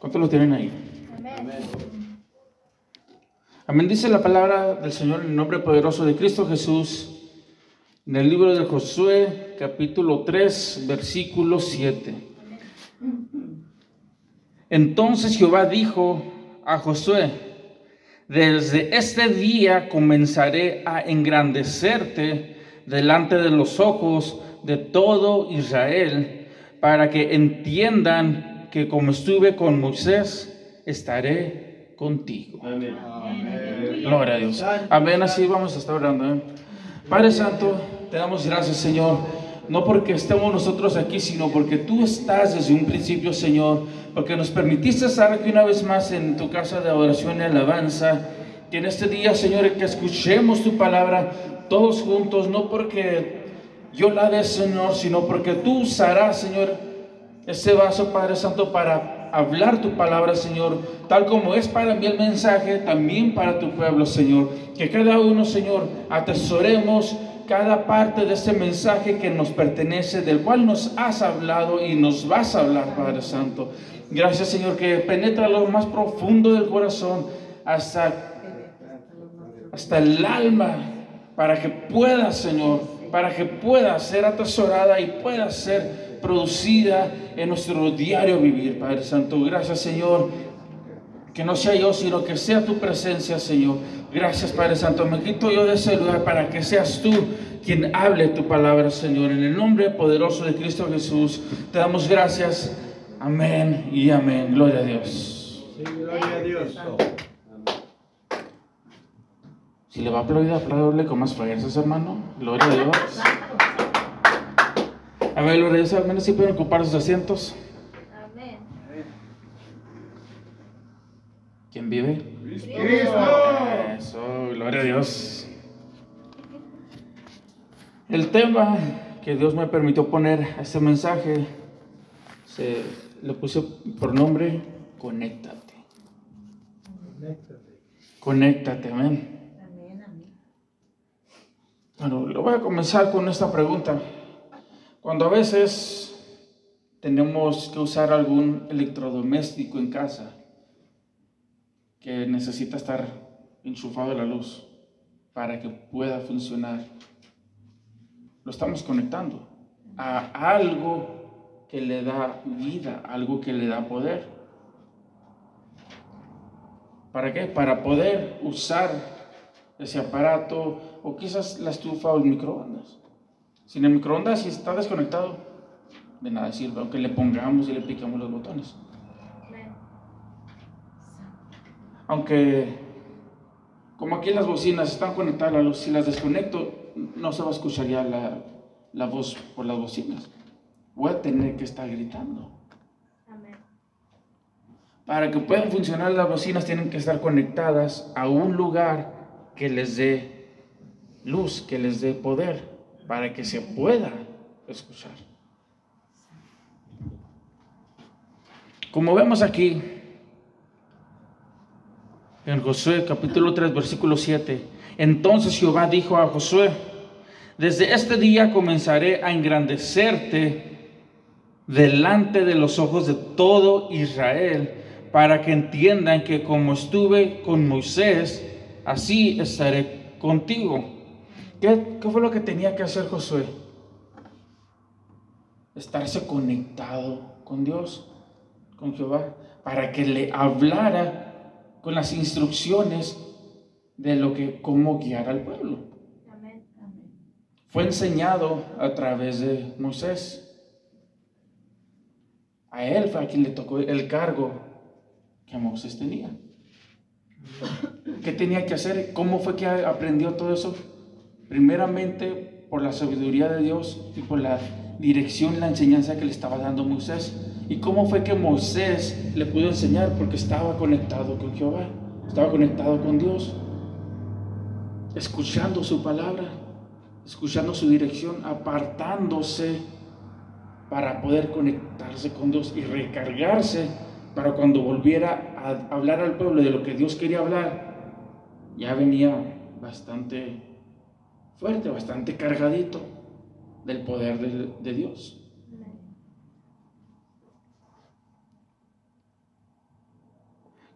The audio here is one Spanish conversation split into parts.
¿Cuántos lo tienen ahí? Amén. Dice la palabra del Señor en el nombre poderoso de Cristo Jesús. En el libro de Josué, capítulo 3, versículo 7. Entonces Jehová dijo a Josué, desde este día comenzaré a engrandecerte delante de los ojos de todo Israel, para que entiendan que como estuve con Moisés, estaré contigo. Amén. Gloria a Dios. Amén. Así vamos a estar orando. ¿eh? Padre Santo, te damos gracias, Señor. No porque estemos nosotros aquí, sino porque tú estás desde un principio, Señor. Porque nos permitiste estar aquí una vez más en tu casa de adoración y alabanza. Que en este día, Señor, que escuchemos tu palabra todos juntos, no porque yo la dé, Señor, sino porque tú usarás, Señor, ese vaso, Padre Santo, para hablar tu palabra, Señor, tal como es para mí el mensaje, también para tu pueblo, Señor. Que cada uno, Señor, atesoremos cada parte de este mensaje que nos pertenece, del cual nos has hablado y nos vas a hablar, Padre Santo. Gracias, Señor, que penetra lo más profundo del corazón hasta, hasta el alma, para que pueda, Señor, para que pueda ser atesorada y pueda ser producida en nuestro diario vivir, Padre Santo. Gracias, Señor. Que no sea yo, sino que sea tu presencia, Señor. Gracias, Padre Santo. Me quito yo de ese lugar para que seas tú quien hable tu palabra, Señor. En el nombre poderoso de Cristo Jesús, te damos gracias. Amén y amén. Gloria a Dios. gloria a Dios. Si le va a aplaudir, aplaudirle con más fuerzas, hermano. Gloria a Dios. Amén, gloria a Dios. Al menos si pueden ocupar sus asientos. Amén. ¿Quién vive? Cristo. Eso, gloria a Dios. El tema que Dios me permitió poner a este mensaje, se le puse por nombre, conéctate. Conéctate. Conéctate, amén. Bueno, lo voy a comenzar con esta pregunta. Cuando a veces tenemos que usar algún electrodoméstico en casa que necesita estar enchufado la luz para que pueda funcionar, lo estamos conectando a algo que le da vida, algo que le da poder. ¿Para qué? Para poder usar ese aparato o quizás la estufa o el microondas. Sin el microondas, si está desconectado, de nada sirve, aunque le pongamos y le picamos los botones. Aunque, como aquí las bocinas están conectadas a la luz, si las desconecto, no se va a escuchar ya la, voz por las bocinas. Voy a tener que estar gritando. Para que puedan funcionar las bocinas tienen que estar conectadas a un lugar que les dé luz, que les dé poder, para que se pueda escuchar. Como vemos aquí, en Josué capítulo 3, versículo 7, entonces Jehová dijo a Josué, desde este día comenzaré a engrandecerte delante de los ojos de todo Israel, para que entiendan que como estuve con Moisés, así estaré contigo. ¿Qué, ¿Qué, fue lo que tenía que hacer Josué? Estarse conectado con Dios, con Jehová, para que le hablara con las instrucciones de lo que, cómo guiar al pueblo. Fue enseñado a través de Moisés. A él fue a quien le tocó el cargo que Moisés tenía. ¿Qué tenía que hacer? ¿Cómo fue que aprendió todo eso? Primeramente por la sabiduría de Dios y por la dirección, la enseñanza que le estaba dando Moisés. ¿Y cómo fue que Moisés le pudo enseñar? Porque estaba conectado con Jehová, estaba conectado con Dios escuchando su palabra, escuchando su dirección, apartándose para poder conectarse con Dios y recargarse para cuando volviera a hablar al pueblo de lo que Dios quería hablar, ya venía bastante fuerte, bastante cargadito del poder de, Dios.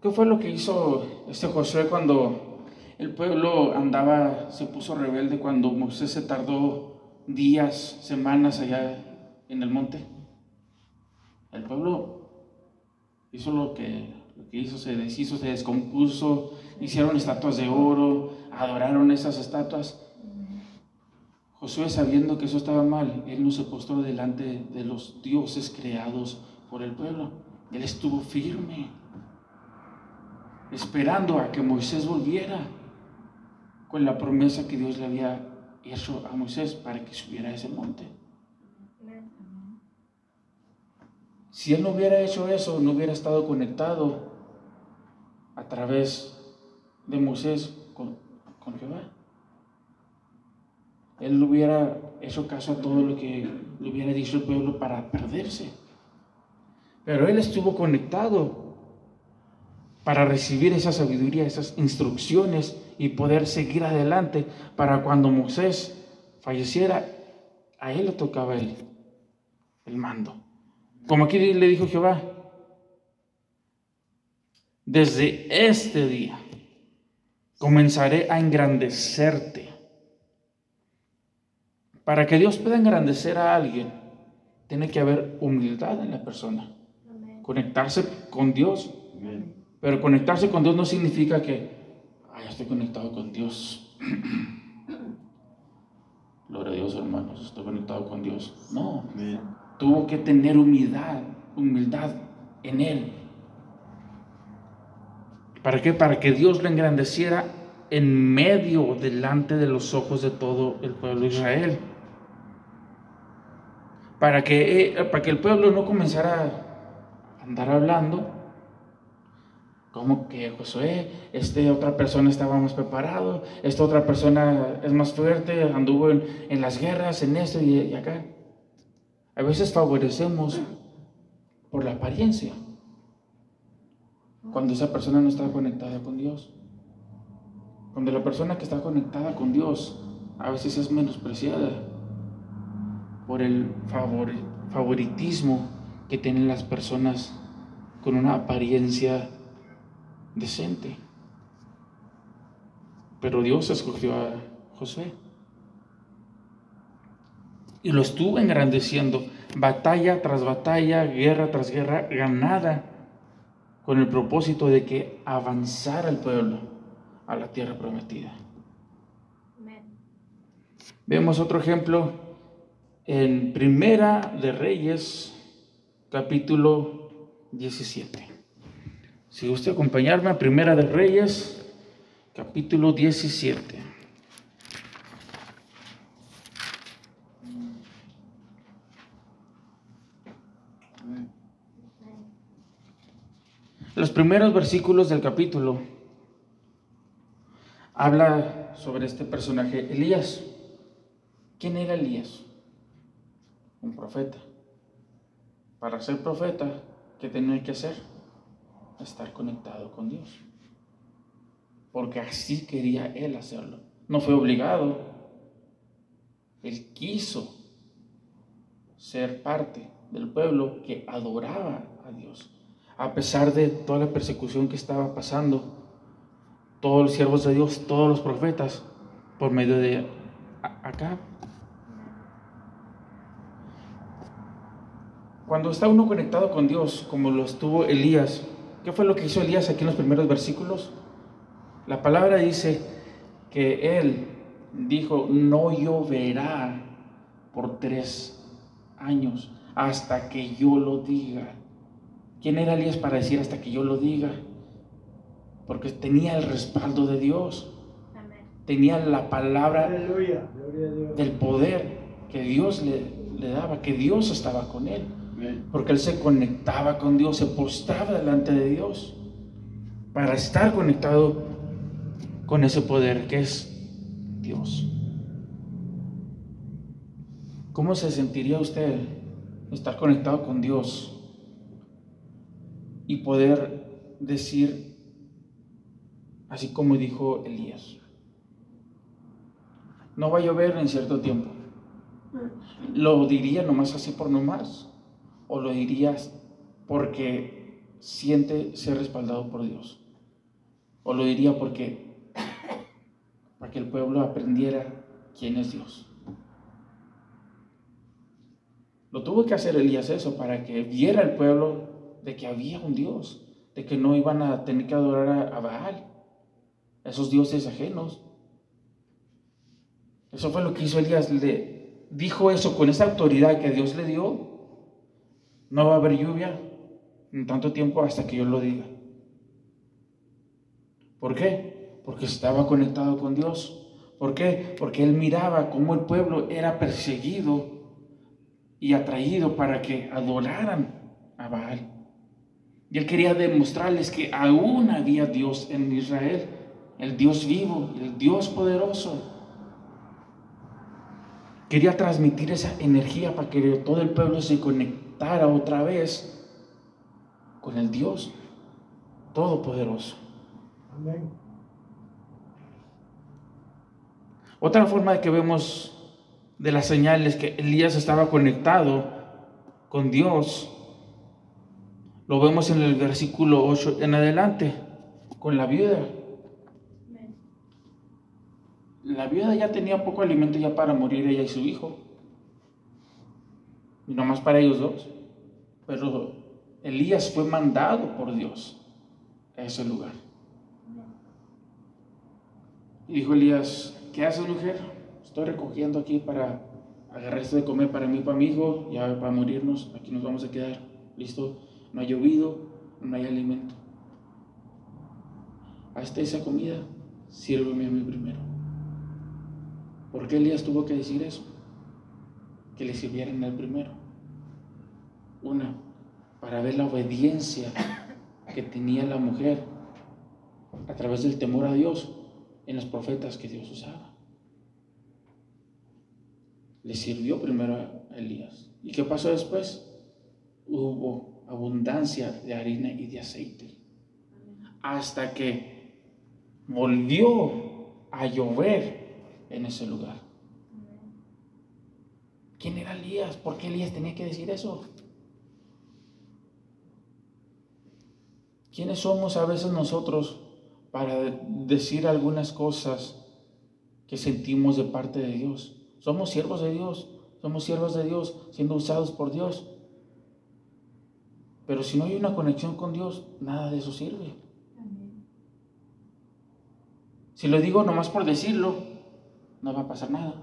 ¿Qué fue lo que hizo este Josué cuando el pueblo andaba, se puso rebelde, cuando Moisés se tardó días, semanas allá en el monte? El pueblo hizo lo que, lo que hizo, se deshizo, se descompuso, hicieron estatuas de oro, adoraron esas estatuas. Josué, sabiendo que eso estaba mal, él no se postró delante de los dioses creados por el pueblo. Él estuvo firme, esperando a que Moisés volviera con la promesa que Dios le había hecho a Moisés para que subiera a ese monte. Si él no hubiera hecho eso, no hubiera estado conectado a través de Moisés con, con Jehová. Él hubiera hecho caso a todo lo que le hubiera dicho el pueblo para perderse. Pero él estuvo conectado para recibir esa sabiduría, esas instrucciones y poder seguir adelante para cuando Moisés falleciera, a él le tocaba el, el mando. Como aquí le dijo Jehová, desde este día comenzaré a engrandecerte. Para que Dios pueda engrandecer a alguien, tiene que haber humildad en la persona. Conectarse con Dios. Pero conectarse con Dios no significa que, ay, estoy conectado con Dios. Gloria a Dios, hermanos, estoy conectado con Dios. No, tuvo que tener humildad, humildad en Él. ¿Para qué? Para que Dios lo engrandeciera en medio, delante de los ojos de todo el pueblo de Israel. Para que, eh, para que el pueblo no comenzara a andar hablando como que Josué, este otra persona estaba más preparado, esta otra persona es más fuerte, anduvo en, las guerras, en esto y, y acá. A veces favorecemos por la apariencia, cuando esa persona no está conectada con Dios. Cuando la persona que está conectada con Dios a veces es menospreciada por el favoritismo que tienen las personas con una apariencia decente. Pero Dios escogió a José y lo estuvo engrandeciendo, batalla tras batalla, guerra tras guerra, ganada, con el propósito de que avanzara el pueblo a la tierra prometida. Vemos otro ejemplo en Primera de Reyes, capítulo 17. Si gusta acompañarme a Primera de Reyes, capítulo 17. Los primeros versículos del capítulo habla sobre este personaje, Elías. ¿Quién era Elías? Un profeta. Para ser profeta, ¿qué tenía que hacer? estar conectado con Dios. Porque así quería él hacerlo. No fue obligado. Él quiso ser parte del pueblo que adoraba a Dios. A pesar de toda la persecución que estaba pasando, todos los siervos de Dios, todos los profetas, por medio de acá. Cuando está uno conectado con Dios, como lo estuvo Elías, ¿Qué fue lo que hizo Elías aquí en los primeros versículos? La palabra dice que él dijo, no lloverá por tres años hasta que yo lo diga. ¿Quién era Elías para decir hasta que yo lo diga? Porque tenía el respaldo de Dios. Tenía la palabra del poder que Dios le, le daba, que Dios estaba con él. Porque él se conectaba con Dios, se postraba delante de Dios para estar conectado con ese poder que es Dios. ¿Cómo se sentiría usted estar conectado con Dios y poder decir, así como dijo Elías, no va a llover en cierto tiempo? Lo diría nomás así por nomás o lo dirías porque siente ser respaldado por Dios. O lo diría porque para que el pueblo aprendiera quién es Dios. Lo tuvo que hacer Elías eso para que viera el pueblo de que había un Dios, de que no iban a tener que adorar a, Baal, esos dioses ajenos. Eso fue lo que hizo Elías. Le dijo eso con esa autoridad que Dios le dio. No va a haber lluvia en tanto tiempo hasta que yo lo diga. ¿Por qué? Porque estaba conectado con Dios. ¿Por qué? Porque él miraba cómo el pueblo era perseguido y atraído para que adoraran a Baal. Y él quería demostrarles que aún había Dios en Israel, el Dios vivo, el Dios poderoso. Quería transmitir esa energía para que todo el pueblo se conectara otra vez con el Dios Todopoderoso. Otra forma de que vemos de las señales que Elías estaba conectado con Dios, lo vemos en el versículo 8 en adelante, con la viuda. La viuda ya tenía poco alimento ya para morir ella y su hijo. Y no más para ellos dos. Pero Elías fue mandado por Dios a ese lugar. Y dijo Elías, ¿qué haces mujer? Estoy recogiendo aquí para agarrar esto de comer para mí y para mi hijo, ya para morirnos, aquí nos vamos a quedar. Listo, no ha llovido, no hay alimento. Hasta esa comida, sírveme a mí primero. ¿Por qué Elías tuvo que decir eso? Que le sirvieran al primero. Una, para ver la obediencia que tenía la mujer a través del temor a Dios en los profetas que Dios usaba. Le sirvió primero a Elías. ¿Y qué pasó después? Hubo abundancia de harina y de aceite. Hasta que volvió a llover en ese lugar. ¿Quién era Elías? ¿Por qué Elías tenía que decir eso? ¿Quiénes somos a veces nosotros para decir algunas cosas que sentimos de parte de Dios? Somos siervos de Dios, somos siervos de Dios, siendo usados por Dios. Pero si no hay una conexión con Dios, nada de eso sirve. Si lo digo nomás por decirlo, no va a pasar nada.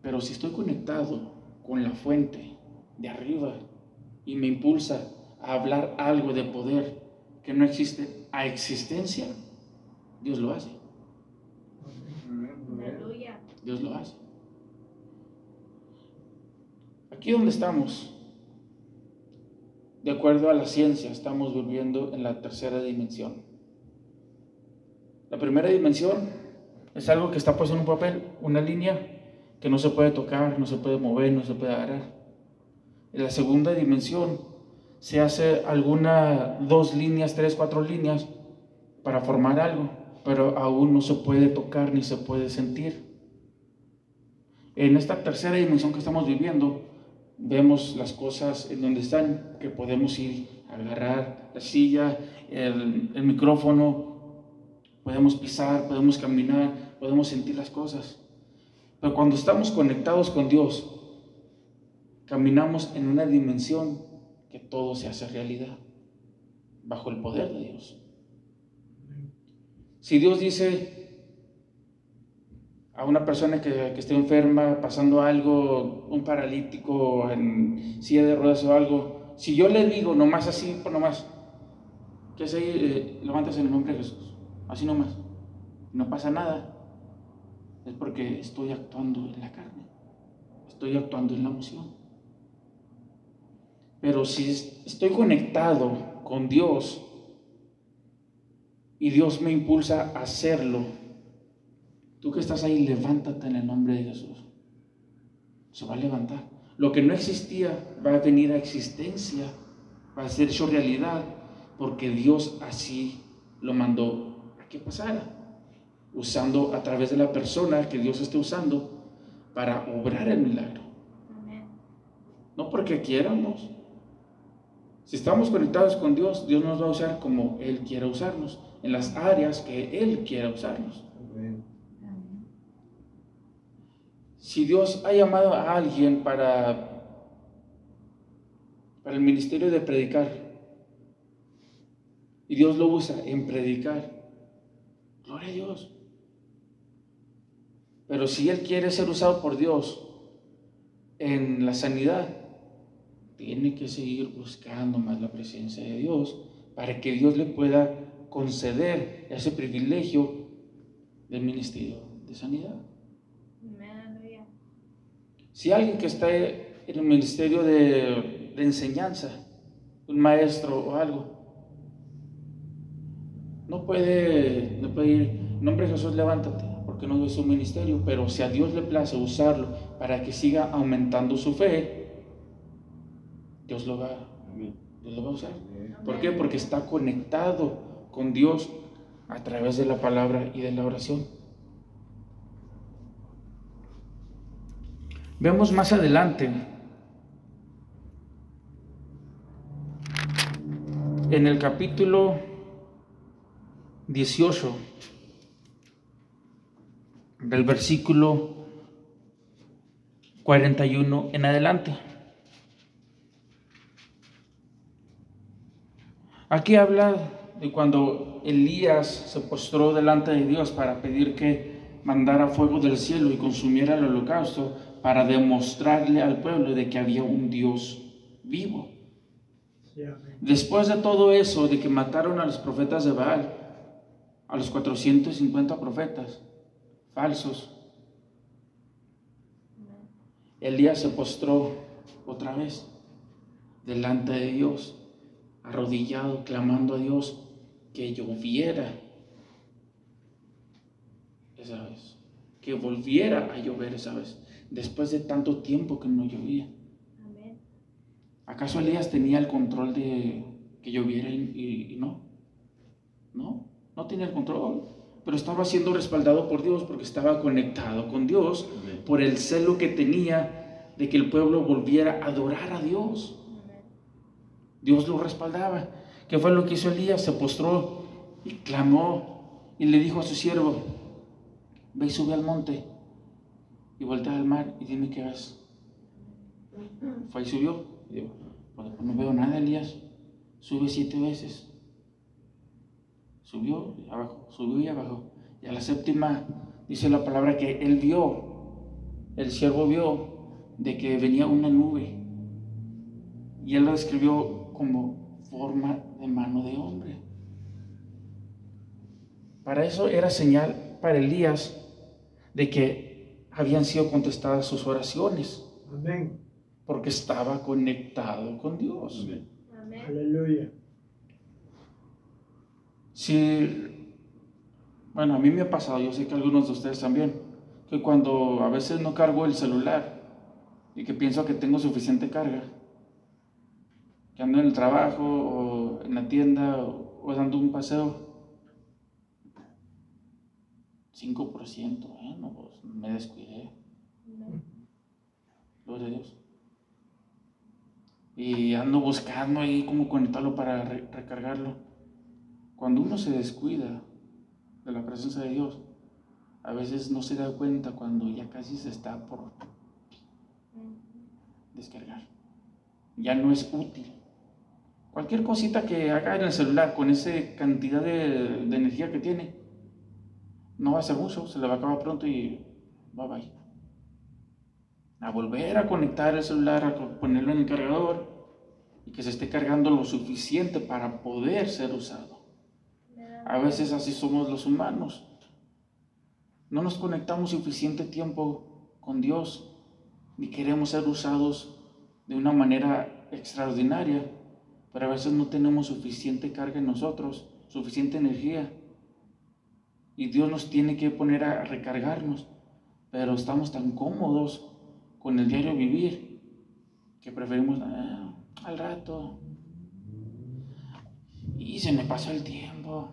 Pero si estoy conectado con la fuente de arriba y me impulsa a hablar algo de poder que no existe a existencia, Dios lo hace. Dios lo hace. Aquí donde estamos, de acuerdo a la ciencia, estamos viviendo en la tercera dimensión. La primera dimensión es algo que está puesto en un papel, una línea que no se puede tocar, no se puede mover, no se puede agarrar. En la segunda dimensión se hace alguna, dos líneas, tres, cuatro líneas para formar algo, pero aún no se puede tocar ni se puede sentir. En esta tercera dimensión que estamos viviendo, vemos las cosas en donde están, que podemos ir a agarrar la silla, el, el micrófono, podemos pisar, podemos caminar, podemos sentir las cosas. Pero cuando estamos conectados con Dios, caminamos en una dimensión que todo se hace realidad, bajo el poder de Dios. Si Dios dice, a una persona que, esté enferma, pasando algo, un paralítico en silla de ruedas o algo, si yo le digo nomás así, por nomás, que se eh, levantas en el nombre de Jesús, así nomás, no pasa nada, es porque estoy actuando en la carne, estoy actuando en la emoción. Pero si estoy conectado con Dios y Dios me impulsa a hacerlo, Tú que estás ahí, levántate en el nombre de Jesús. Se va a levantar. Lo que no existía va a venir a existencia, va a ser hecho realidad, porque Dios así lo mandó a que pasara, usando a través de la persona que Dios esté usando para obrar el milagro. No porque quieramos, Si estamos conectados con Dios, Dios nos va a usar como Él quiera usarnos, en las áreas que Él quiera usarnos. Si Dios ha llamado a alguien para, para el ministerio de predicar, y Dios lo usa en predicar, gloria a Dios. Pero si Él quiere ser usado por Dios en la sanidad, tiene que seguir buscando más la presencia de Dios para que Dios le pueda conceder ese privilegio del ministerio de sanidad. Si alguien que está en el ministerio de, enseñanza, un maestro o algo, no puede, no puede ir, nombre de Jesús, levántate, porque no es su ministerio, pero si a Dios le place usarlo para que siga aumentando su fe, Dios lo va, Dios lo va a usar. ¿Por qué? Porque está conectado con Dios a través de la palabra y de la oración. Vemos más adelante en el capítulo 18 del versículo 41 en adelante. Aquí habla de cuando Elías se postró delante de Dios para pedir que mandara fuego del cielo y consumiera el holocausto para demostrarle al pueblo de que había un Dios vivo. Después de todo eso, de que mataron a los profetas de Baal, a los 450 profetas falsos, Elías se postró otra vez delante de Dios arrodillado, clamando a Dios que lloviera esa vez, que volviera a llover esa vez, después de tanto tiempo que no llovía. ¿Acaso Elías tenía el control de que lloviera y, no? No, no tenía el control, pero estaba siendo respaldado por Dios porque estaba conectado con Dios por el celo que tenía de que el pueblo volviera a adorar a Dios. Dios lo respaldaba. ¿Qué fue lo que hizo Elías? Se postró y clamó y le dijo a su siervo, ve y sube al monte y voltea al mar y dime qué ves. Fue y subió. Y pues, no veo nada, Elías. Sube siete veces. Subió y abajo, subió y abajo. Y a la séptima dice la palabra que él vio, el siervo vio de que venía una nube. Y él lo describió como forma de mano de hombre. Para eso era señal para Elías de que habían sido contestadas sus oraciones. Amén. Porque estaba conectado con Dios. Amén. Aleluya. Si, bueno, a mí me ha pasado, yo sé que algunos de ustedes también, que cuando a veces no cargo el celular y que pienso que tengo suficiente carga, que ando en el trabajo o en la tienda o, dando un paseo. 5%, bueno, pues me descuidé. Gloria a Dios. Y ando buscando ahí cómo conectarlo para recargarlo. Cuando uno se descuida de la presencia de Dios, a veces no se da cuenta cuando ya casi se está por descargar. Ya no es útil. Cualquier cosita que haga en el celular con esa cantidad de, energía que tiene, no va a ser mucho, se le va a acabar pronto y bye bye. A volver a conectar el celular, a ponerlo en el cargador y que se esté cargando lo suficiente para poder ser usado. A veces así somos los humanos. No nos conectamos suficiente tiempo con Dios ni queremos ser usados de una manera extraordinaria pero a veces no tenemos suficiente carga en nosotros, suficiente energía. Y Dios nos tiene que poner a recargarnos, pero estamos tan cómodos con el diario vivir que preferimos ah, al rato. Y se me pasó el tiempo.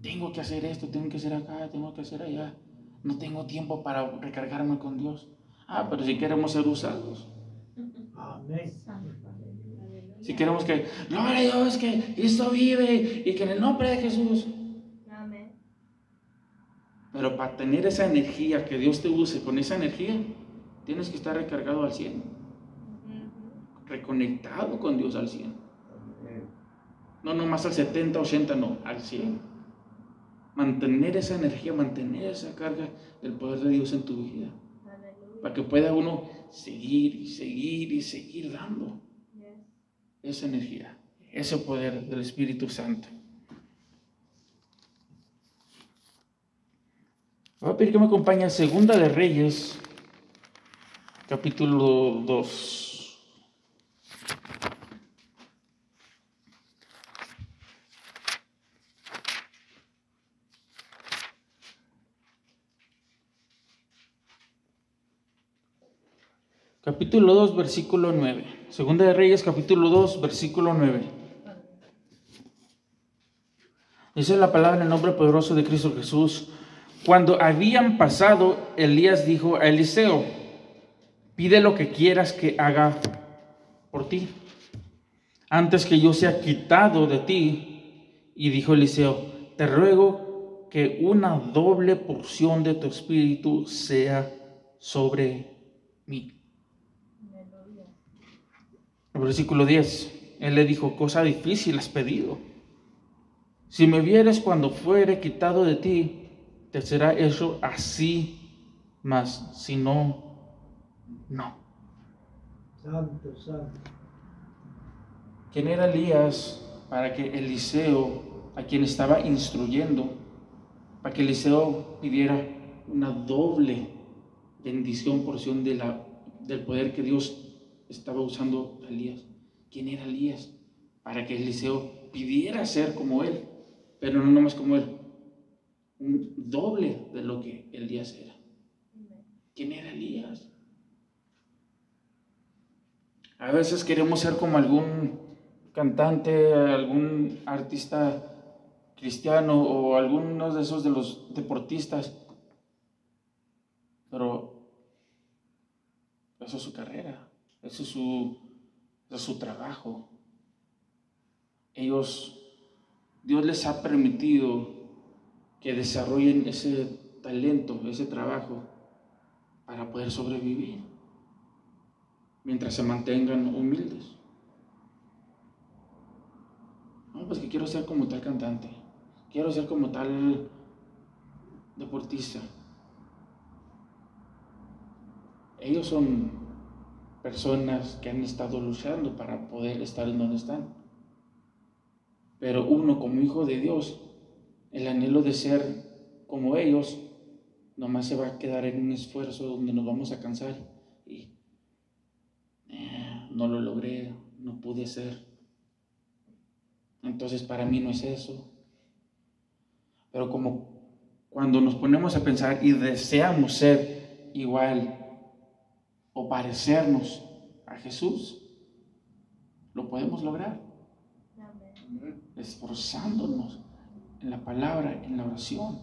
Tengo que hacer esto, tengo que hacer acá, tengo que hacer allá. No tengo tiempo para recargarme con Dios. Ah, pero si queremos ser usados. Amén Si queremos que, gloria a Dios, que Cristo vive y que en el nombre de Jesús. Pero para tener esa energía, que Dios te use con esa energía, tienes que estar recargado al 100. Reconectado con Dios al 100. No nomás al 70, 80, no, al 100. Mantener esa energía, mantener esa carga del poder de Dios en tu vida. Para que pueda uno seguir y seguir y seguir dando esa energía, ese poder del Espíritu Santo. Voy a pedir que me acompañe a Segunda de Reyes, capítulo 2. Capítulo 2, versículo 9. Segunda de Reyes, capítulo 2, versículo 9. Dice la palabra en el nombre poderoso de Cristo Jesús. Cuando habían pasado, Elías dijo a Eliseo, pide lo que quieras que haga por ti, antes que yo sea quitado de ti. Y dijo Eliseo, te ruego que una doble porción de tu espíritu sea sobre mí. El versículo 10, él le dijo, cosa difícil has pedido. Si me vieres cuando fuere quitado de ti, te será eso así, mas si no, no. Santo, santo. ¿Quién era Elías para que Eliseo, a quien estaba instruyendo, para que Eliseo pidiera una doble bendición, porción de la, del poder que Dios estaba usando Elías. ¿Quién era Elías? Para que Eliseo pidiera ser como él, pero no nomás como él, un doble de lo que Elías era. ¿Quién era Elías? A veces queremos ser como algún cantante, algún artista cristiano o algunos de esos de los deportistas, pero eso es su carrera. Ese es su, es su trabajo. Ellos, Dios les ha permitido que desarrollen ese talento, ese trabajo, para poder sobrevivir, mientras se mantengan humildes. No, pues que quiero ser como tal cantante, quiero ser como tal deportista. Ellos son personas que han estado luchando para poder estar en donde están. Pero uno como hijo de Dios, el anhelo de ser como ellos, nomás se va a quedar en un esfuerzo donde nos vamos a cansar y eh, no lo logré, no pude ser. Entonces para mí no es eso. Pero como cuando nos ponemos a pensar y deseamos ser igual o parecernos a Jesús, lo podemos lograr. Esforzándonos en la palabra, en la oración,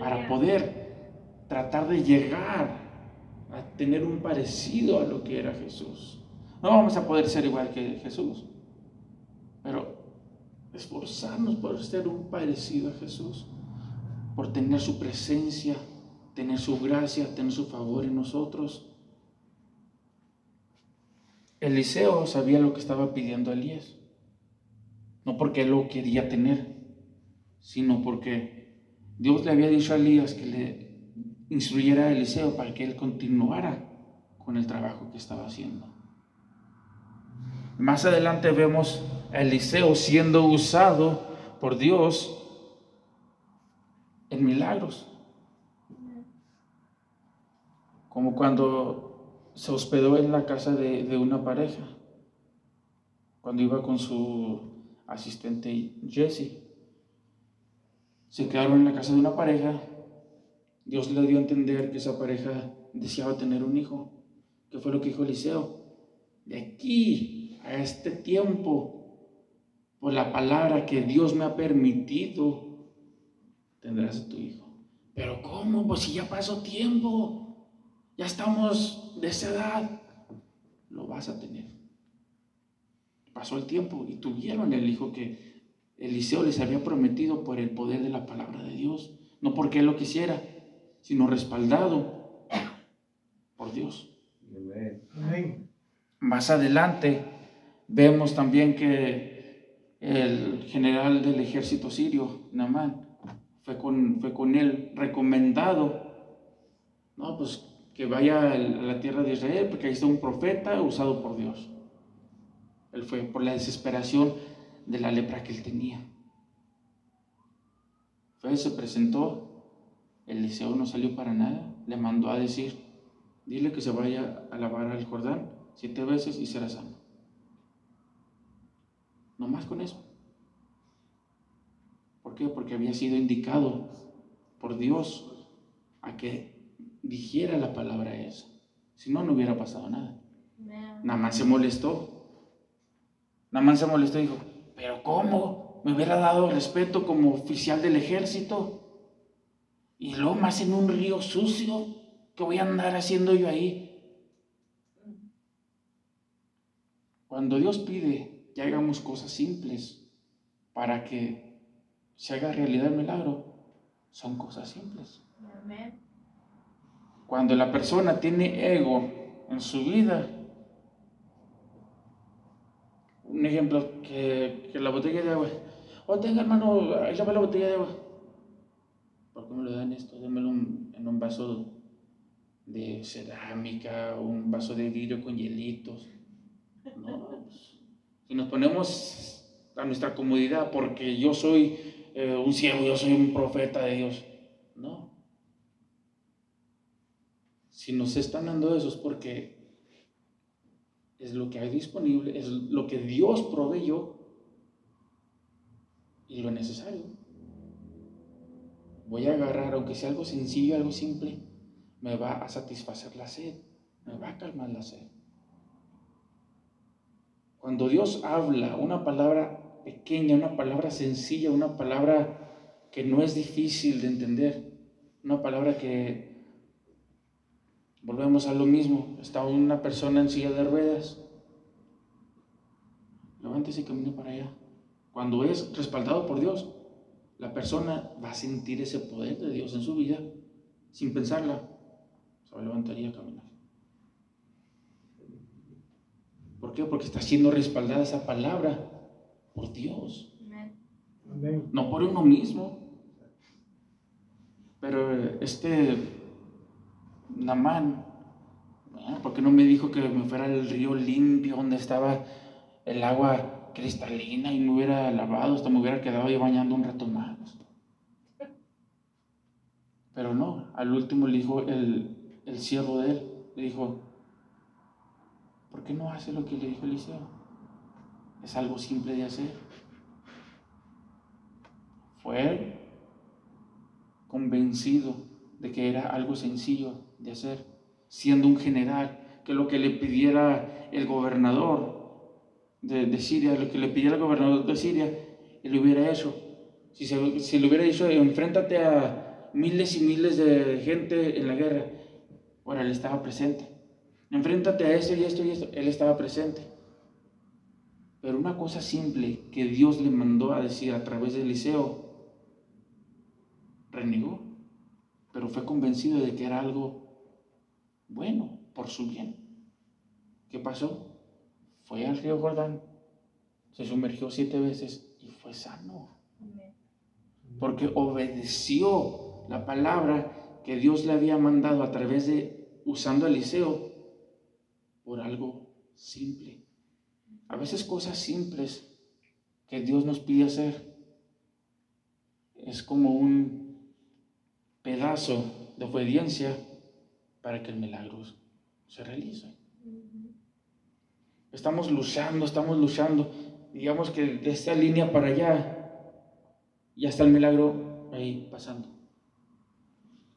para poder tratar de llegar a tener un parecido a lo que era Jesús. No vamos a poder ser igual que Jesús, pero esforzarnos por ser un parecido a Jesús, por tener su presencia tener su gracia, tener su favor en nosotros. Eliseo sabía lo que estaba pidiendo a Elías, no porque él lo quería tener, sino porque Dios le había dicho a Elías que le instruyera a Eliseo para que él continuara con el trabajo que estaba haciendo. Más adelante vemos a Eliseo siendo usado por Dios en milagros como cuando se hospedó en la casa de, una pareja, cuando iba con su asistente Jesse. Se quedaron en la casa de una pareja, Dios le dio a entender que esa pareja deseaba tener un hijo, que fue lo que dijo Eliseo. De aquí a este tiempo, por la palabra que Dios me ha permitido, tendrás a tu hijo. Pero ¿cómo? Pues si ya pasó tiempo ya estamos de esa edad, lo vas a tener. pasó el tiempo y tuvieron el hijo que Eliseo les había prometido por el poder de la palabra de Dios. No porque él lo quisiera, sino respaldado por Dios. Más adelante vemos también que el general del ejército sirio, Namán, fue con, fue con él recomendado, no, pues que vaya a la tierra de Israel, porque ahí está un profeta usado por Dios. Él fue por la desesperación de la lepra que él tenía. Fue, se presentó, Eliseo no salió para nada, le mandó a decir, dile que se vaya a lavar al Jordán siete veces y será sano. No más con eso. ¿Por qué? Porque había sido indicado por Dios a que dijera la palabra esa. Si no, no hubiera pasado nada. Nada más se molestó. Nada más se molestó y dijo, pero ¿cómo? Me hubiera dado respeto como oficial del ejército. Y luego más en un río sucio. ¿Qué voy a andar haciendo yo ahí? Cuando Dios pide que hagamos cosas simples para que se haga realidad el milagro, son cosas simples. Amén. Cuando la persona tiene ego en su vida, un ejemplo, que, la botella de agua, oh, tenga hermano, ahí la botella de agua. ¿Por qué me lo dan esto? Démelo en un vaso de cerámica, un vaso de vidrio con hielitos. No, pues, si nos ponemos a nuestra comodidad porque yo soy eh, un ciego, yo soy un profeta de Dios, no. Si nos están dando eso es porque es lo que hay disponible, es lo que Dios proveyó y lo necesario. Voy a agarrar, aunque sea algo sencillo, algo simple, me va a satisfacer la sed, me va a calmar la sed. Cuando Dios habla una palabra pequeña, una palabra sencilla, una palabra que no es difícil de entender, una palabra que Volvemos a lo mismo. Está una persona en silla de ruedas. Levántese y camine para allá. Cuando es respaldado por Dios, la persona va a sentir ese poder de Dios en su vida sin pensarla. Se va a levantar y a caminar. ¿Por qué? Porque está siendo respaldada esa palabra por Dios. No por uno mismo. Pero este Namán, ¿por qué no me dijo que me fuera al río limpio donde estaba el agua cristalina y me hubiera lavado, hasta me hubiera quedado ahí bañando un rato más? Pero no, al último le dijo el, el siervo de él, le dijo, ¿por qué no hace lo que le dijo Eliseo? Es algo simple de hacer. Fue convencido de que era algo sencillo de hacer, siendo un general, que lo que le pidiera el gobernador de, Siria, lo que le pidiera el gobernador de Siria, él hubiera hecho. Si, se, le hubiera dicho, enfréntate a miles y miles de gente en la guerra, bueno, él estaba presente. Enfréntate a esto y esto y esto, él estaba presente. Pero una cosa simple que Dios le mandó a decir a través de Eliseo, renegó, pero fue convencido de que era algo bueno, por su bien. ¿Qué pasó? Fue al río Jordán, se sumergió siete veces y fue sano. Porque obedeció la palabra que Dios le había mandado a través de, usando a Eliseo, por algo simple. A veces cosas simples que Dios nos pide hacer es como un pedazo de obediencia para que el milagro se realice. Estamos luchando, estamos luchando. Digamos que de esta línea para allá, ya está el milagro ahí pasando.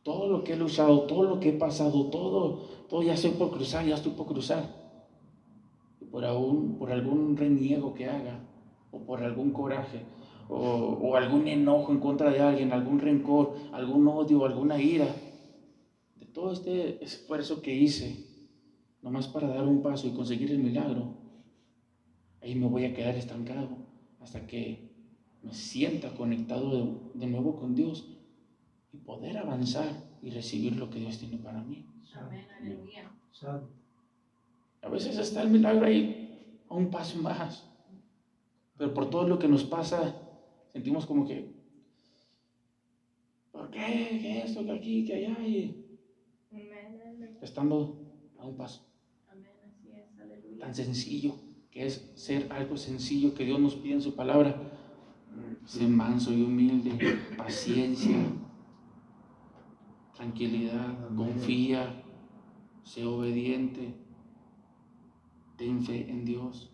Todo lo que he luchado, todo lo que he pasado, todo, todo ya estoy por cruzar, ya estoy por cruzar. Por, algún, reniego que haga, o por algún coraje, o algún enojo en contra de alguien, algún rencor, algún odio, alguna ira, todo este esfuerzo que hice, nomás para dar un paso y conseguir el milagro, ahí me voy a quedar estancado hasta que me sienta conectado de, nuevo con Dios y poder avanzar y recibir lo que Dios tiene para mí. Amén, aleluya. A veces está el milagro ahí a un paso más, pero por todo lo que nos pasa, sentimos como que, ¿por qué? ¿Qué esto? ¿Qué aquí? ¿Qué allá? Y estando a un paso. Tan sencillo que es ser algo sencillo que Dios nos pide en su palabra. Sé manso y humilde, paciencia, tranquilidad, confía, sé obediente, ten fe en Dios.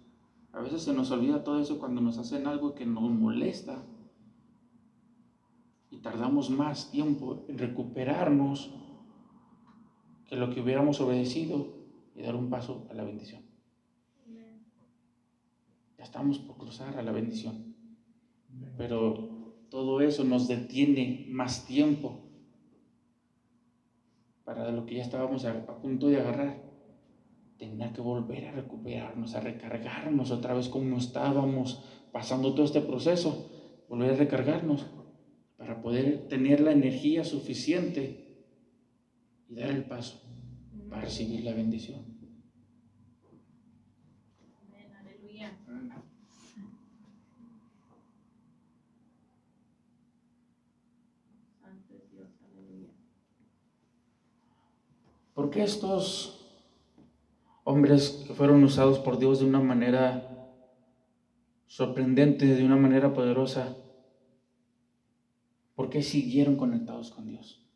A veces se nos olvida todo eso cuando nos hacen algo que nos molesta y tardamos más tiempo en recuperarnos que lo que hubiéramos obedecido y dar un paso a la bendición. Ya estamos por cruzar a la bendición. Pero todo eso nos detiene más tiempo para lo que ya estábamos a, punto de agarrar. Tener que volver a recuperarnos, a recargarnos otra vez como estábamos pasando todo este proceso, volver a recargarnos para poder tener la energía suficiente y dar el paso para recibir la bendición. Aleluya. ¿Por qué estos hombres que fueron usados por Dios de una manera sorprendente, de una manera poderosa, por qué siguieron conectados con Dios?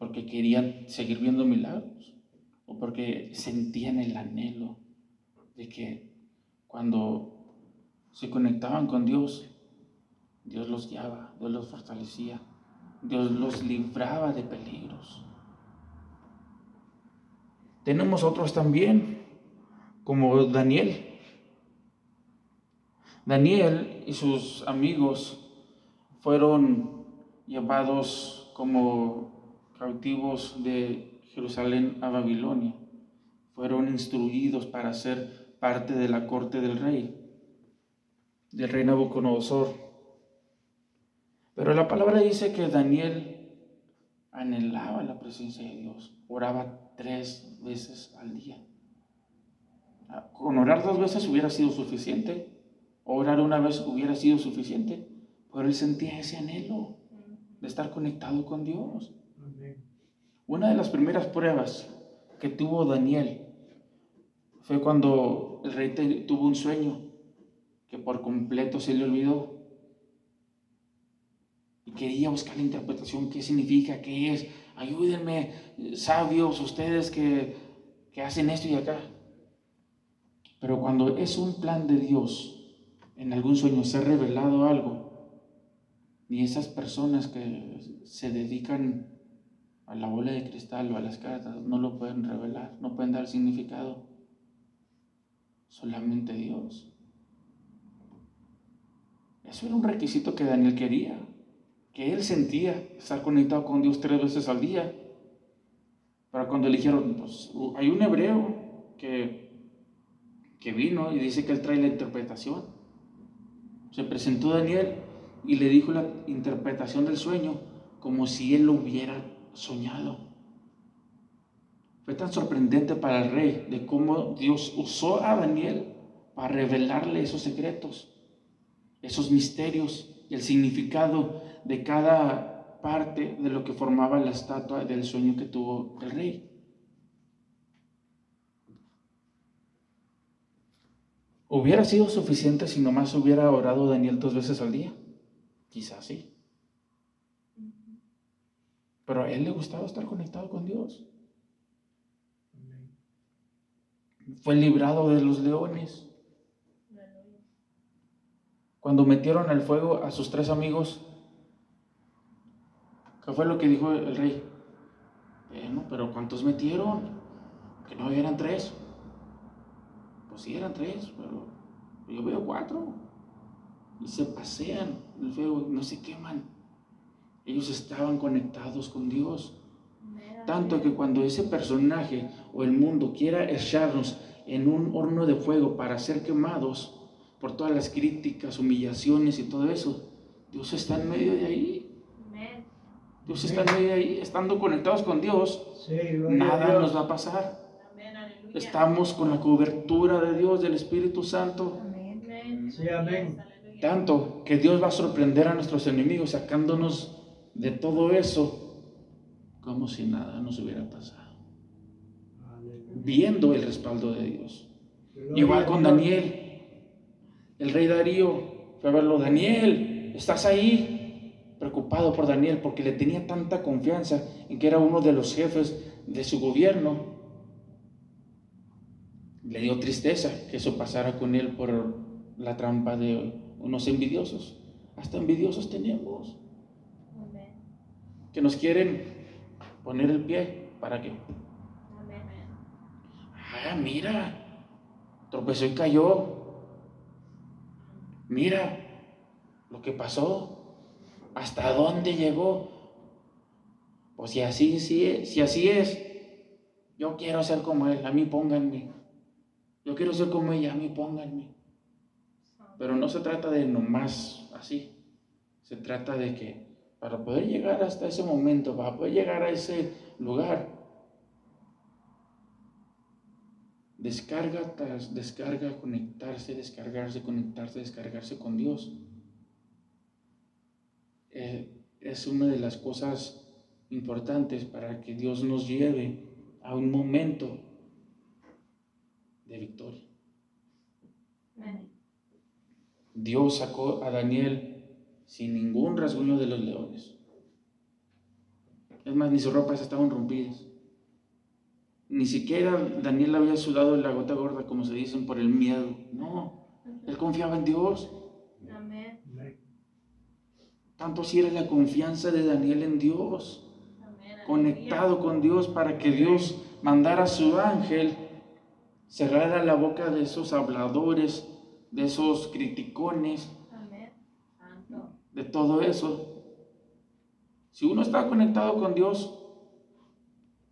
¿Porque querían seguir viendo milagros? ¿O porque sentían el anhelo de que cuando se conectaban con Dios, Dios los guiaba, Dios los fortalecía, Dios los libraba de peligros? Tenemos otros también, como Daniel. Daniel y sus amigos fueron llevados como cautivos de Jerusalén a Babilonia. Fueron instruidos para ser parte de la corte del rey, del rey Nabucodonosor. Pero la palabra dice que Daniel anhelaba la presencia de Dios, oraba tres veces al día. Ah, con orar dos veces hubiera sido suficiente, orar una vez hubiera sido suficiente, pero él sentía ese anhelo de estar conectado con Dios. Una de las primeras pruebas que tuvo Daniel fue cuando el rey tuvo un sueño que por completo se le olvidó. Y quería buscar la interpretación, qué significa, qué es, ayúdenme, sabios, ustedes que, que hacen esto y acá. Pero cuando es un plan de Dios, en algún sueño se ha revelado algo, ni esas personas que se dedican a la bola de cristal o a las cartas no lo pueden revelar, no pueden dar significado. Solamente Dios. Eso era un requisito que Daniel quería que él sentía estar conectado con Dios tres veces al día. Pero cuando le dijeron, pues hay un hebreo que, que vino y dice que él trae la interpretación. Se presentó Daniel y le dijo la interpretación del sueño como si él lo hubiera soñado. Fue tan sorprendente para el rey de cómo Dios usó a Daniel para revelarle esos secretos, esos misterios y el significado de cada parte de lo que formaba la estatua del sueño que tuvo el rey. ¿Hubiera sido suficiente si nomás hubiera orado Daniel dos veces al día? Quizás sí. Pero a él le gustaba estar conectado con Dios. Fue librado de los leones. Cuando metieron al fuego a sus tres amigos, ¿qué fue lo que dijo el rey? Bueno, pero ¿cuántos metieron? Que no eran tres. Pues sí, eran tres, pero yo veo cuatro. Y se pasean el fuego, no se queman. Ellos estaban conectados con Dios. Tanto que cuando ese personaje o el mundo quiera echarnos en un horno de fuego para ser quemados por todas las críticas, humillaciones y todo eso, Dios está en medio de ahí. Dios está en medio de ahí. Estando conectados con Dios, nada nos va a pasar. Estamos con la cobertura de Dios, del Espíritu Santo. Tanto que Dios va a sorprender a nuestros enemigos sacándonos de todo eso como si nada nos hubiera pasado. Viendo el respaldo de Dios. Igual con Daniel. El rey Darío fue a verlo. Daniel, ¿estás ahí? Preocupado por Daniel porque le tenía tanta confianza en que era uno de los jefes de su gobierno. Le dio tristeza que eso pasara con él por la trampa de unos envidiosos. Hasta envidiosos tenemos. Que nos quieren poner el pie. ¿Para qué? Ah, mira. Tropezó y cayó. Mira lo que pasó. ¿Hasta dónde llegó? Pues si así, si, si así es, yo quiero ser como él, a mí pónganme. Yo quiero ser como ella, a mí pónganme. Pero no se trata de nomás así. Se trata de que para poder llegar hasta ese momento, para poder llegar a ese lugar, descarga tras descarga, conectarse, descargarse, conectarse, descargarse con Dios. Eh, es una de las cosas importantes para que Dios nos lleve a un momento de victoria. Dios sacó a Daniel sin ningún rasguño de los leones. Es más, ni sus ropas estaban rompidas. Ni siquiera Daniel había sudado la gota gorda, como se dicen, por el miedo. No, él confiaba en Dios. Tanto si era la confianza de Daniel en Dios, conectado con Dios para que Dios mandara a su ángel, cerrara la boca de esos habladores, de esos criticones, de todo eso. Si uno está conectado con Dios,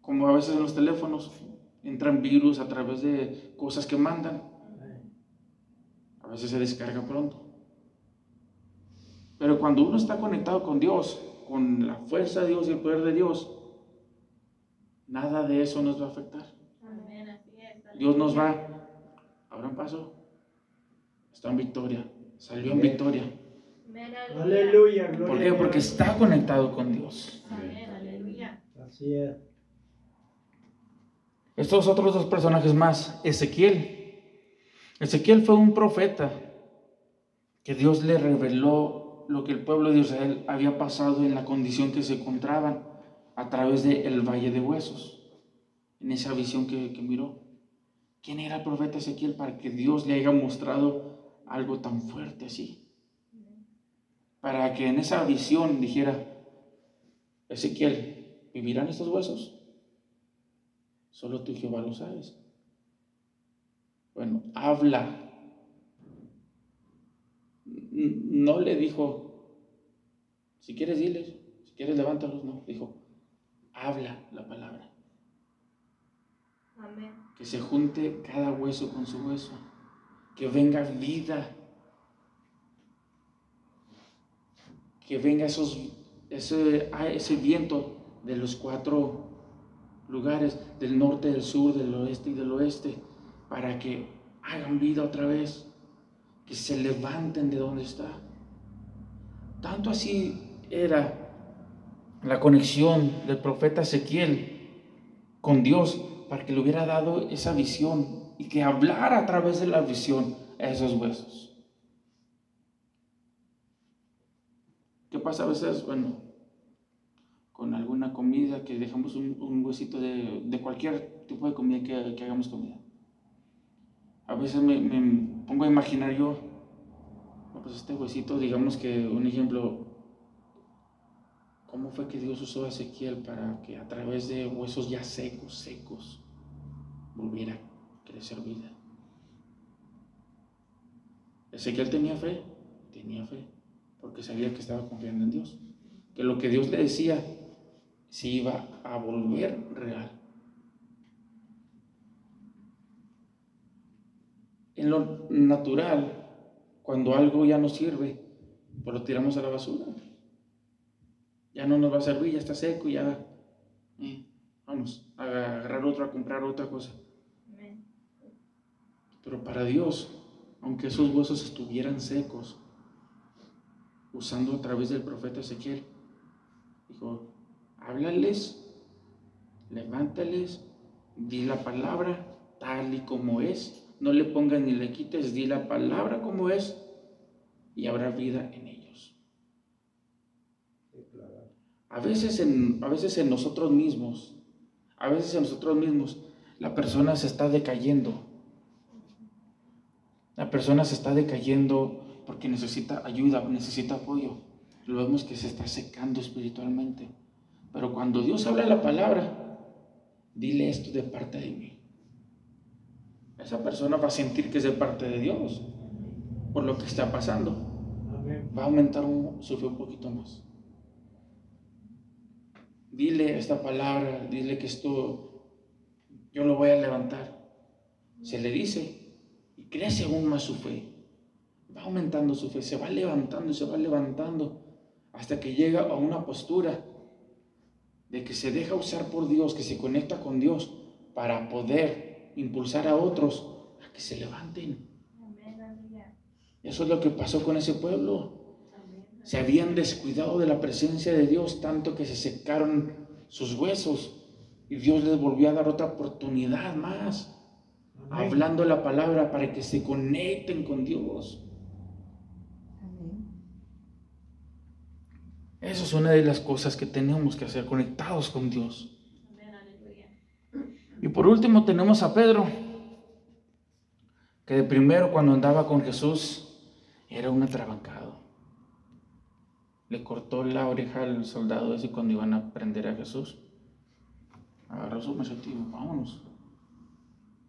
como a veces en los teléfonos, entran virus a través de cosas que mandan. A veces se descarga pronto. Pero cuando uno está conectado con Dios, con la fuerza de Dios y el poder de Dios, nada de eso nos va a afectar. Dios nos va, ahora un paso, está en victoria, salió en victoria. Aleluya. ¿Por qué? Porque está conectado con Dios. Así es. Estos otros dos personajes más, Ezequiel. Ezequiel fue un profeta que Dios le reveló lo que el pueblo de Israel había pasado en la condición que se encontraban a través del valle de huesos, en esa visión que, que miró. ¿Quién era el profeta Ezequiel para que Dios le haya mostrado algo tan fuerte así. Para que en esa visión dijera, Ezequiel, ¿vivirán estos huesos? Solo tú Jehová lo sabes. Bueno, habla. No le dijo, si quieres diles, si quieres levántalos, no. Dijo, habla la palabra. Amén. Que se junte cada hueso con su hueso que venga vida, que venga esos, ese, ah, ese viento de los cuatro lugares, del norte, del sur, del oeste y del oeste, para que hagan vida otra vez, que se levanten de donde está. Tanto así era la conexión del profeta Ezequiel con Dios para que le hubiera dado esa visión y que hablara a través de la visión a esos huesos. ¿Qué pasa a veces? Bueno, con alguna comida que dejamos un, huesito de, cualquier tipo de comida que, hagamos comida. A veces me, pongo a imaginar yo, pues este huesito, digamos que un ejemplo, ¿cómo fue que Dios usó a Ezequiel para que a través de huesos ya secos, secos, volviera crecer vida. Ezequiel tenía fe, tenía fe, porque sabía que estaba confiando en Dios, que lo que Dios le decía se iba a volver real. En lo natural, cuando algo ya no sirve, pues lo tiramos a la basura. Ya no nos va a servir, ya está seco, ya eh, vamos a agarrar otro, a comprar otra cosa. Pero para Dios, aunque esos huesos estuvieran secos, usando a través del profeta Ezequiel, dijo, háblales, levántales, di la palabra tal y como es, no le pongas ni le quites, di la palabra como es y habrá vida en ellos. A veces en, a veces en nosotros mismos, a veces en nosotros mismos, la persona se está decayendo. La persona se está decayendo porque necesita ayuda, necesita apoyo. Lo vemos que se está secando espiritualmente. Pero cuando Dios habla la palabra, dile esto de parte de mí. Esa persona va a sentir que es de parte de Dios por lo que está pasando. Va a aumentar su fe un poquito más. Dile esta palabra, dile que esto yo lo voy a levantar. Se le dice y crece aún más su fe va aumentando su fe, se va levantando y se va levantando hasta que llega a una postura de que se deja usar por Dios, que se conecta con Dios para poder impulsar a otros a que se levanten. Eso es lo que pasó con ese pueblo. Se habían descuidado de la presencia de Dios tanto que se secaron sus huesos y Dios les volvió a dar otra oportunidad más, hablando la palabra para que se conecten con Dios. Eso es una de las cosas que tenemos que hacer, conectados con Dios. Y por último tenemos a Pedro, que de primero cuando andaba con Jesús era un atrabancado. Le cortó la oreja al soldado ese cuando iban a prender a Jesús. Agarró su mesetivo, vámonos.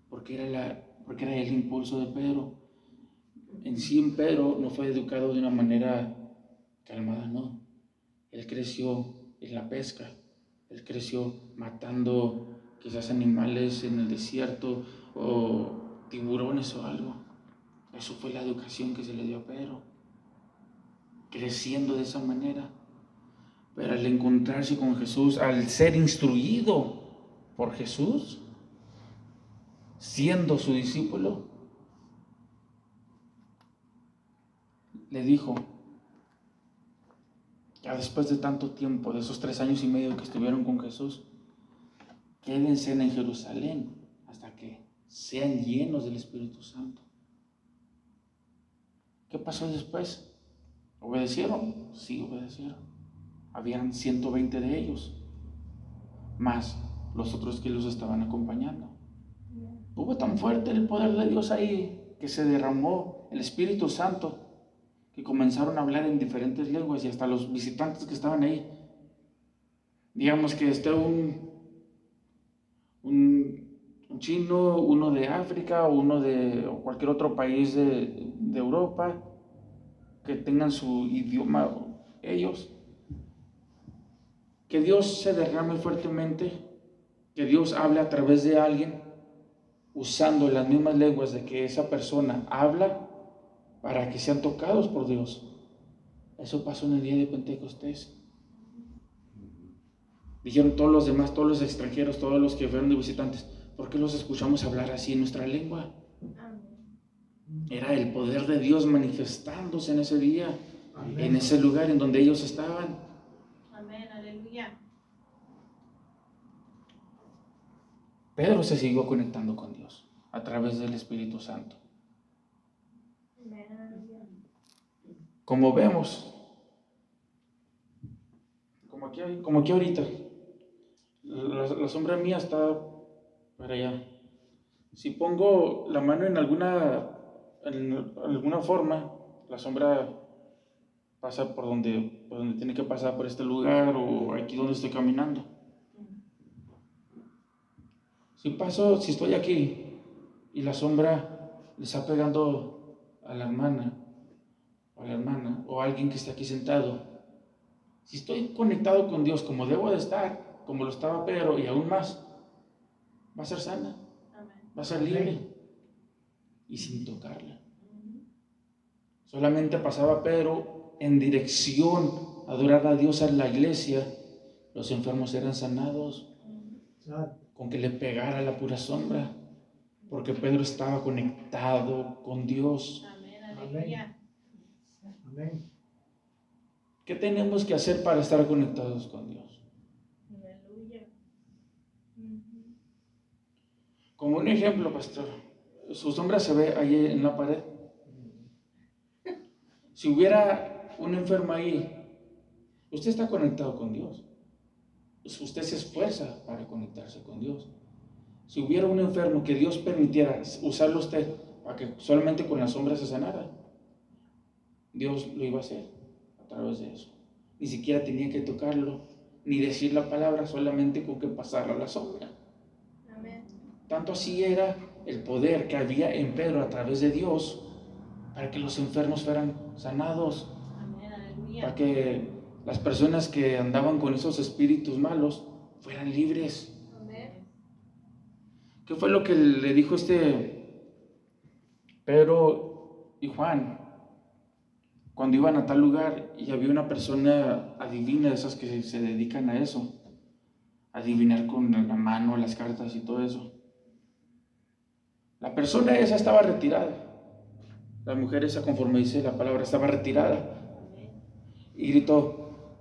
Porque era, la, porque era el impulso de Pedro. En sí, en Pedro no fue educado de una manera calmada, no él creció en la pesca, él creció matando quizás animales en el desierto o tiburones o algo. Eso fue la educación que se le dio a Pedro, creciendo de esa manera. Pero al encontrarse con Jesús, al ser instruido por Jesús, siendo su discípulo, le dijo, ya después de tanto tiempo, de esos tres años y medio que estuvieron con Jesús, quédense en Jerusalén hasta que sean llenos del Espíritu Santo. ¿Qué pasó después? ¿Obedecieron? Sí, obedecieron. Habían 120 de ellos, más los otros que los estaban acompañando. Hubo tan fuerte el poder de Dios ahí que se derramó el Espíritu Santo y comenzaron a hablar en diferentes lenguas y hasta los visitantes que estaban ahí. Digamos que esté un, un, chino, uno de África, uno de cualquier otro país de, de Europa, que tengan su idioma ellos. Que Dios se derrame fuertemente, que Dios hable a través de alguien usando las mismas lenguas de que esa persona habla para que sean tocados por Dios. Eso pasó en el día de Pentecostés. Dijeron todos los demás, todos los extranjeros, todos los que fueron de visitantes, ¿por qué los escuchamos hablar así en nuestra lengua? Era el poder de Dios manifestándose en ese día, en ese lugar en donde ellos estaban. Amén, aleluya. Pedro se siguió conectando con Dios a través del Espíritu Santo. Como vemos, como aquí, como aquí ahorita, la, sombra mía está para allá. Si pongo la mano en alguna, en alguna forma, la sombra pasa por donde, por donde tiene que pasar, por este lugar o aquí donde estoy caminando. Si paso, si estoy aquí y la sombra le está pegando a la hermana o a la hermana o a alguien que está aquí sentado, si estoy conectado con Dios como debo de estar, como lo estaba Pedro y aún más, va a ser sana, va a ser libre. y sin tocarla. Solamente pasaba Pedro en dirección a adorar a Dios en la iglesia. Los enfermos eran sanados con que le pegara la pura sombra, porque Pedro estaba conectado con Dios. Amén. Amén. ¿Qué tenemos que hacer para estar conectados con Dios? Aleluya. Como un ejemplo, pastor, su sombra se ve ahí en la pared. Si hubiera un enfermo ahí, usted está conectado con Dios. Usted se esfuerza para conectarse con Dios. Si hubiera un enfermo que Dios permitiera usarlo usted para que solamente con la sombra se sanara, Dios lo iba a hacer a través de eso. Ni siquiera tenía que tocarlo, ni decir la palabra, solamente con que pasara la sombra. Tanto así era el poder que había en Pedro a través de Dios para que los enfermos fueran sanados, para que las personas que andaban con esos espíritus malos fueran libres. ¿Qué fue lo que le dijo este Pedro y Juan? Cuando iban a tal lugar y había una persona adivina, esas que se dedican a eso, adivinar con la mano, las cartas y todo eso. La persona esa estaba retirada. La mujer esa, conforme dice la palabra, estaba retirada. Y gritó,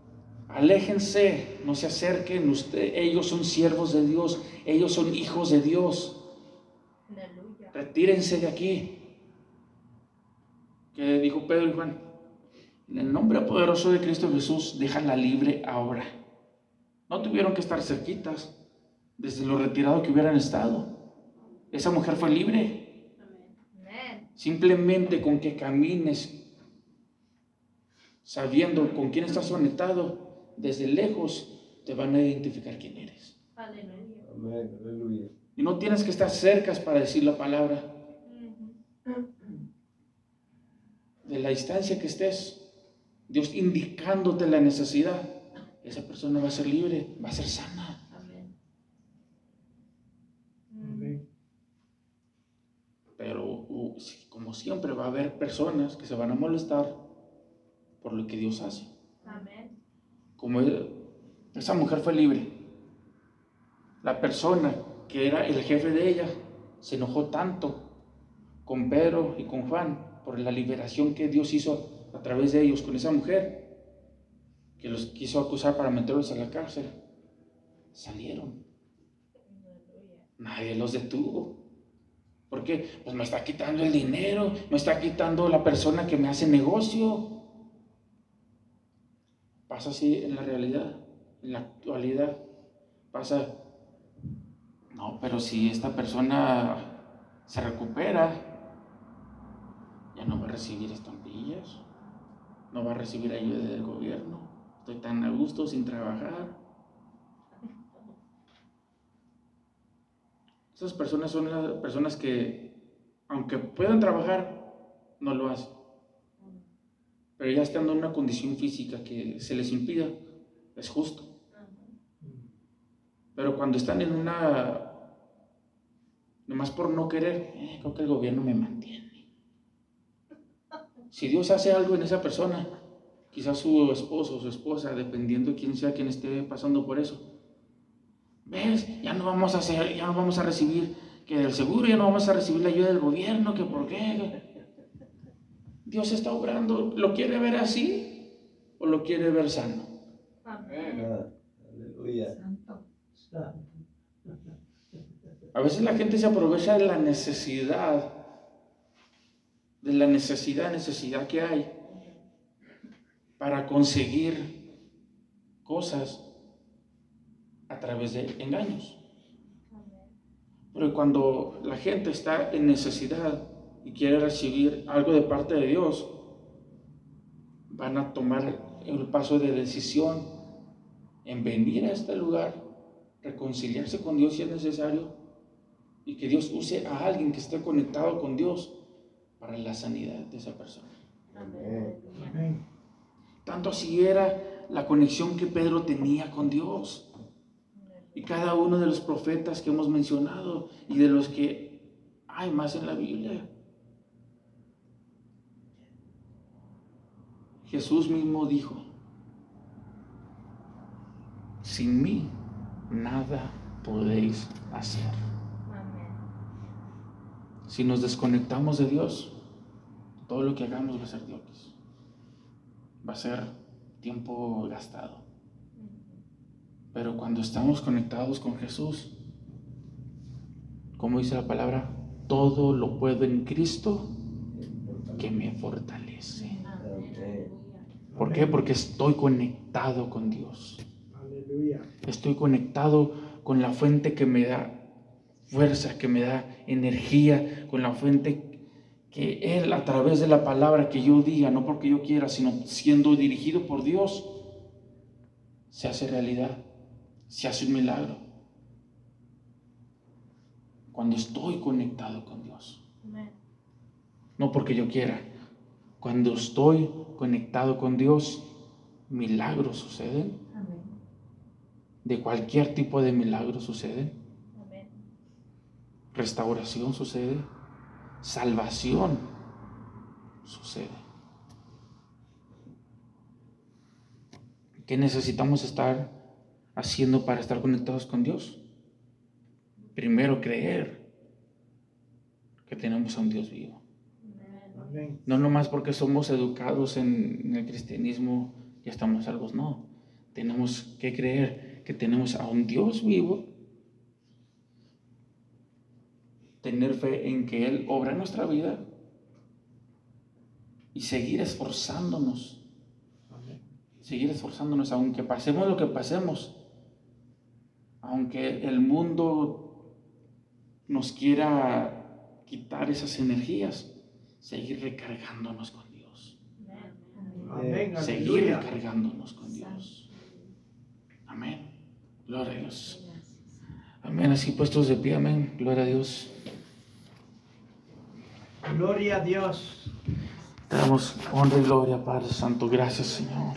aléjense, no se acerquen, usted, ellos son siervos de Dios, ellos son hijos de Dios. Retírense de aquí. Que dijo Pedro y Juan, en el nombre poderoso de Cristo Jesús, déjala libre ahora. No tuvieron que estar cerquitas desde lo retirado que hubieran estado. Esa mujer fue libre. Simplemente con que camines sabiendo con quién estás conectado, desde lejos te van a identificar quién eres. Aleluya. Y no tienes que estar cerca para decir la palabra. De la distancia que estés, Dios indicándote la necesidad, esa persona va a ser libre, va a ser sana. Pero como siempre va a haber personas que se van a molestar por lo que Dios hace. Como esa mujer fue libre, la persona que era el jefe de ella se enojó tanto con Pedro y con Juan por la liberación que Dios hizo a través de ellos con esa mujer, que los quiso acusar para meterlos a la cárcel. Salieron. Nadie los detuvo. ¿Por qué? Pues me está quitando el dinero, me está quitando la persona que me hace negocio. Pasa así en la realidad, en la actualidad. Pasa, no, pero si esta persona se recupera, ya no va a recibir estampillas, no va a recibir ayuda del gobierno. Estoy tan a gusto sin trabajar. Esas personas son las personas que, aunque puedan trabajar, no lo hacen. Pero ya estando en una condición física que se les impida, es justo. Pero cuando están en una, nomás por no querer, eh, creo que el gobierno me mantiene. Si Dios hace algo en esa persona, quizás su esposo o su esposa, dependiendo de quién sea quien esté pasando por eso, ¿Ves? Ya no vamos a hacer, ya no vamos a recibir que del seguro, ya no vamos a recibir la ayuda del gobierno, que por qué. Dios está obrando, ¿lo quiere ver así o lo quiere ver sano? Aleluya. A veces la gente se aprovecha de la necesidad, de la necesidad, necesidad que hay para conseguir cosas a través de engaños. Pero cuando la gente está en necesidad y quiere recibir algo de parte de Dios, van a tomar el paso de decisión en venir a este lugar, reconciliarse con Dios si es necesario, y que Dios use a alguien que esté conectado con Dios para la sanidad de esa persona. Amén. Tanto así era la conexión que Pedro tenía con Dios. Y cada uno de los profetas que hemos mencionado y de los que hay más en la Biblia. Jesús mismo dijo, sin mí nada podéis hacer. Si nos desconectamos de Dios, todo lo que hagamos va a ser Dios. Va a ser tiempo gastado. Pero cuando estamos conectados con Jesús, como dice la palabra, todo lo puedo en Cristo que me fortalece. ¿Por qué? Porque estoy conectado con Dios. Estoy conectado con la fuente que me da fuerza, que me da energía, con la fuente que Él a través de la palabra que yo diga, no porque yo quiera, sino siendo dirigido por Dios, se hace realidad, se hace un milagro. Cuando estoy conectado con Dios. No porque yo quiera. Cuando estoy conectado con Dios, milagros suceden. De cualquier tipo de milagro suceden restauración sucede, salvación sucede. ¿Qué necesitamos estar haciendo para estar conectados con Dios? Primero creer que tenemos a un Dios vivo. No nomás porque somos educados en, el cristianismo ya estamos salvos, no. Tenemos que creer que tenemos a un Dios vivo tener fe en que Él obra en nuestra vida y seguir esforzándonos. Seguir esforzándonos, aunque pasemos lo que pasemos, aunque el mundo nos quiera quitar esas energías, seguir recargándonos con Dios. Seguir recargándonos con Dios. Amén. Gloria a Dios. Amén. Así puestos de pie, amén. Gloria a Dios. Gloria a Dios. Damos honra y gloria, Padre Santo. Gracias, Señor.